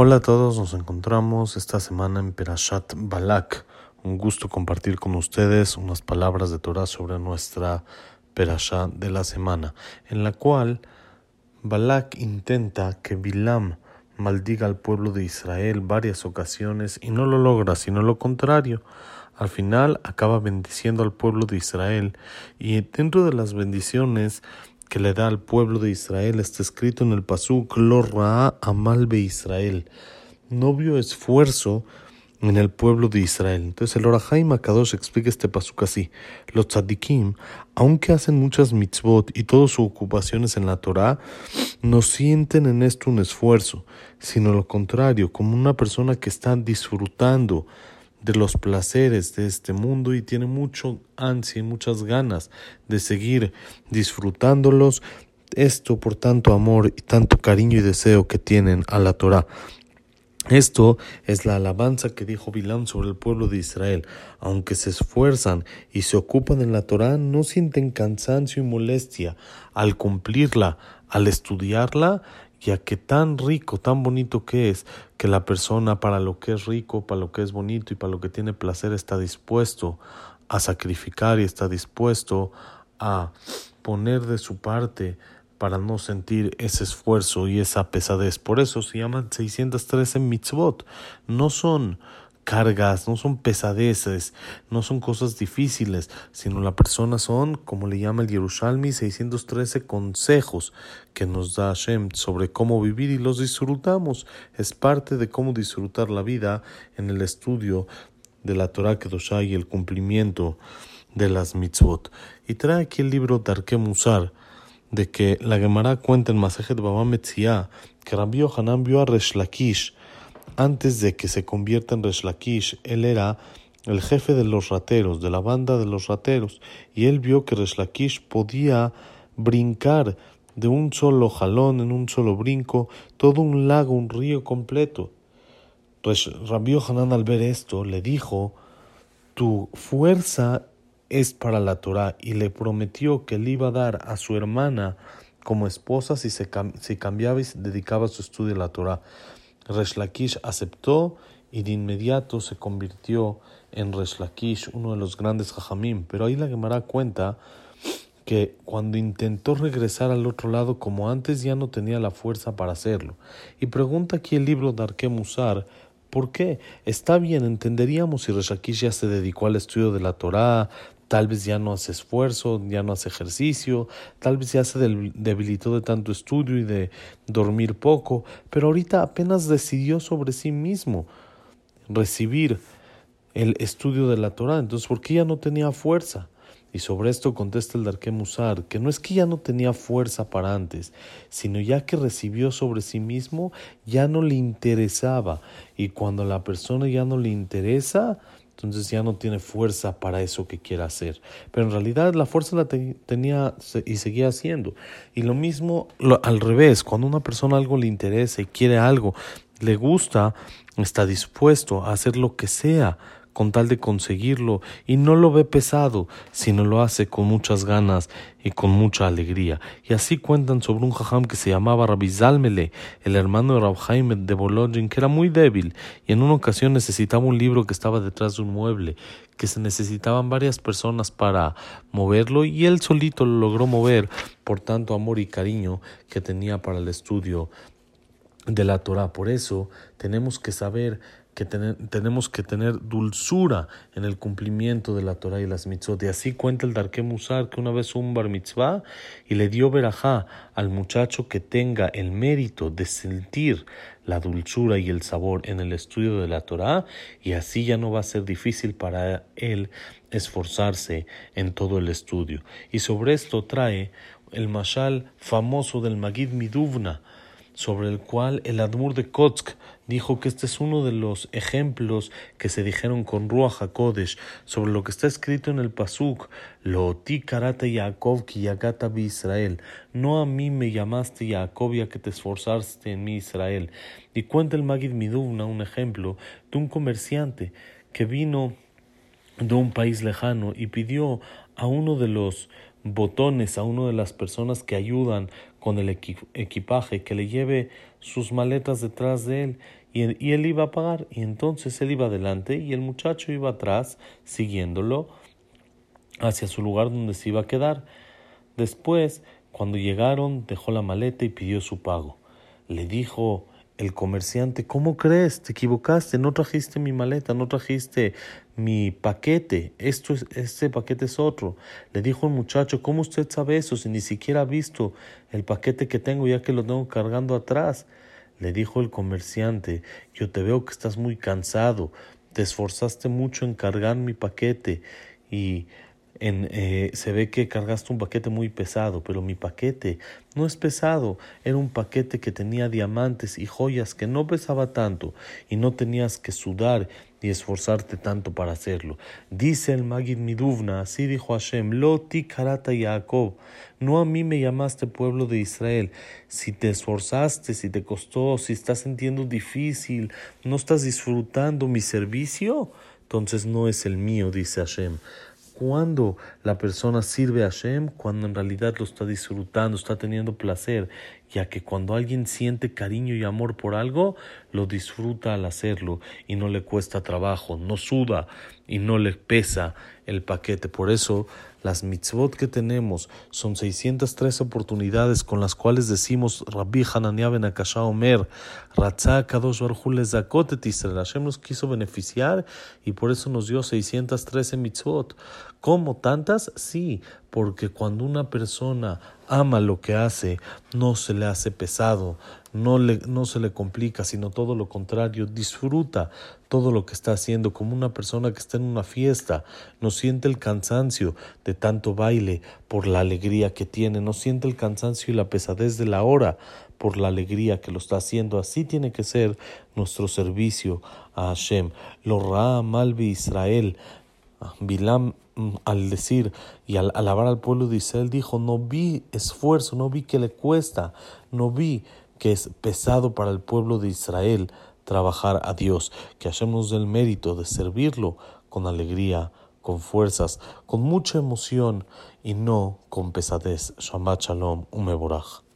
Hola a todos, nos encontramos esta semana en Perashat Balak. Un gusto compartir con ustedes unas palabras de Torah sobre nuestra Perashat de la semana, en la cual Balak intenta que Bilam maldiga al pueblo de Israel varias ocasiones y no lo logra, sino lo contrario. Al final acaba bendiciendo al pueblo de Israel y dentro de las bendiciones que le da al pueblo de Israel está escrito en el Pasuk Lo Amal Be Israel. No vio esfuerzo en el pueblo de Israel. Entonces el Orahaim Akadosh explica este pasuk así. Los tzadikim, aunque hacen muchas mitzvot y todas sus ocupaciones en la Torah, no sienten en esto un esfuerzo, sino lo contrario, como una persona que está disfrutando de los placeres de este mundo y tiene mucho ansia y muchas ganas de seguir disfrutándolos. Esto por tanto amor y tanto cariño y deseo que tienen a la Torah. Esto es la alabanza que dijo Bilam sobre el pueblo de Israel. Aunque se esfuerzan y se ocupan en la Torah, no sienten cansancio y molestia al cumplirla, al estudiarla ya que tan rico, tan bonito que es, que la persona para lo que es rico, para lo que es bonito y para lo que tiene placer está dispuesto a sacrificar y está dispuesto a poner de su parte para no sentir ese esfuerzo y esa pesadez. Por eso se llaman 613 mitzvot. No son cargas, no son pesadeces, no son cosas difíciles, sino la persona son, como le llama el Yerushalmi, 613 consejos que nos da Hashem sobre cómo vivir y los disfrutamos. Es parte de cómo disfrutar la vida en el estudio de la Torah Kedoshá y el cumplimiento de las mitzvot. Y trae aquí el libro Darke Musar, de que la Gemara cuenta en Masejet Baba Metzia que Rabbi Hanan vio a Resh Lakish antes de que se convierta en Reshlakish, él era el jefe de los rateros, de la banda de los rateros, y él vio que Reshlakish podía brincar de un solo jalón, en un solo brinco, todo un lago, un río completo. Pues Rabbi Hanan al ver esto le dijo, tu fuerza es para la Torah, y le prometió que le iba a dar a su hermana como esposa si, se, cambiaba y se dedicaba a su estudio de la Torah. Resh aceptó y de inmediato se convirtió en Resh uno de los grandes Jajamim. Pero ahí la Gemara cuenta que cuando intentó regresar al otro lado como antes ya no tenía la fuerza para hacerlo. Y pregunta aquí el libro de Arke Musar, ¿por qué? Está bien, entenderíamos si Resh ya se dedicó al estudio de la Torá, tal vez ya no hace esfuerzo, ya no hace ejercicio, tal vez ya se debilitó de tanto estudio y de dormir poco, pero ahorita apenas decidió sobre sí mismo recibir el estudio de la Torah, entonces ¿por qué ya no tenía fuerza? Y sobre esto contesta el Darke Musar, que no es que ya no tenía fuerza para antes, sino ya que recibió sobre sí mismo, ya no le interesaba. Y cuando la persona ya no le interesa, entonces ya no tiene fuerza para eso que quiere hacer. Pero en realidad la fuerza la tenía y seguía haciendo. Y lo mismo al revés, cuando una persona algo le interesa y quiere algo, le gusta, está dispuesto a hacer lo que sea con tal de conseguirlo y no lo ve pesado, sino lo hace con muchas ganas y con mucha alegría. Y así cuentan sobre un jajam que se llamaba Rabbi Zalmele, el hermano de Rab de Bologna, que era muy débil y en una ocasión necesitaba un libro que estaba detrás de un mueble, que se necesitaban varias personas para moverlo y él solito lo logró mover por tanto amor y cariño que tenía para el estudio de la Torah. Por eso tenemos que saber que tenemos que tener dulzura en el cumplimiento de la Torah y las mitzvot. Y así cuenta el Darke Musar que una vez un bar mitzvah y le dio verajá al muchacho que tenga el mérito de sentir la dulzura y el sabor en el estudio de la Torah y así ya no va a ser difícil para él esforzarse en todo el estudio. Y sobre esto trae el mashal famoso del Magid Miduvna, sobre el cual el Admur de Kotsk dijo que este es uno de los ejemplos que se dijeron con Ruach HaKodesh sobre lo que está escrito en el Pasuk, Lo ti karata Yaakov ki yagata bi Israel. No a mí me llamaste Yaakov ya que te esforzaste en mi Israel. Y cuenta el Magid Miduvna un ejemplo de un comerciante que vino de un país lejano y pidió a uno de los botones, a una de las personas que ayudan con el equipaje, que le lleve sus maletas detrás de él y, y él iba a pagar. Y entonces él iba adelante y el muchacho iba atrás siguiéndolo hacia su lugar donde se iba a quedar. Después, cuando llegaron, dejó la maleta y pidió su pago. Le dijo el comerciante, ¿cómo crees? Te equivocaste, no trajiste mi maleta, no trajiste mi paquete, esto es, este paquete es otro. Le dijo el muchacho, ¿cómo usted sabe eso si ni siquiera ha visto el paquete que tengo ya que lo tengo cargando atrás? Le dijo el comerciante, yo te veo que estás muy cansado, te esforzaste mucho en cargar mi paquete y eh, se ve que cargaste un paquete muy pesado, pero mi paquete no es pesado, era un paquete que tenía diamantes y joyas que no pesaba tanto y no tenías que sudar y esforzarte tanto para hacerlo. Dice el Magid Miduvna, así dijo Hashem, Loti karata Jacob, no a mí me llamaste pueblo de Israel, si te esforzaste, si te costó, si estás sintiendo difícil, no estás disfrutando mi servicio, entonces no es el mío, dice Hashem cuando la persona sirve a Hashem, cuando en realidad lo está disfrutando, está teniendo placer, ya que cuando alguien siente cariño y amor por algo, lo disfruta al hacerlo y no le cuesta trabajo, no suda y no le pesa el paquete. Por eso las mitzvot que tenemos son 603 oportunidades con las cuales decimos Rabbi Hananiah ben Akasha Omer, Ratzah Kadosh Zakotet Israel. Hashem nos quiso beneficiar y por eso nos dio 613 mitzvot. ¿Cómo tantas? Sí, porque cuando una persona ama lo que hace, no se le hace pesado, no, le, no se le complica, sino todo lo contrario, disfruta todo lo que está haciendo, como una persona que está en una fiesta, no siente el cansancio de tanto baile por la alegría que tiene, no siente el cansancio y la pesadez de la hora por la alegría que lo está haciendo. Así tiene que ser nuestro servicio a Hashem. Lo Ra Malvi Israel, Bilam al decir y al alabar al pueblo de Israel dijo, no vi esfuerzo, no vi que le cuesta, no vi que es pesado para el pueblo de Israel trabajar a Dios, que hacemos el mérito de servirlo con alegría, con fuerzas, con mucha emoción y no con pesadez. Shabbat Shalom, Umeborach.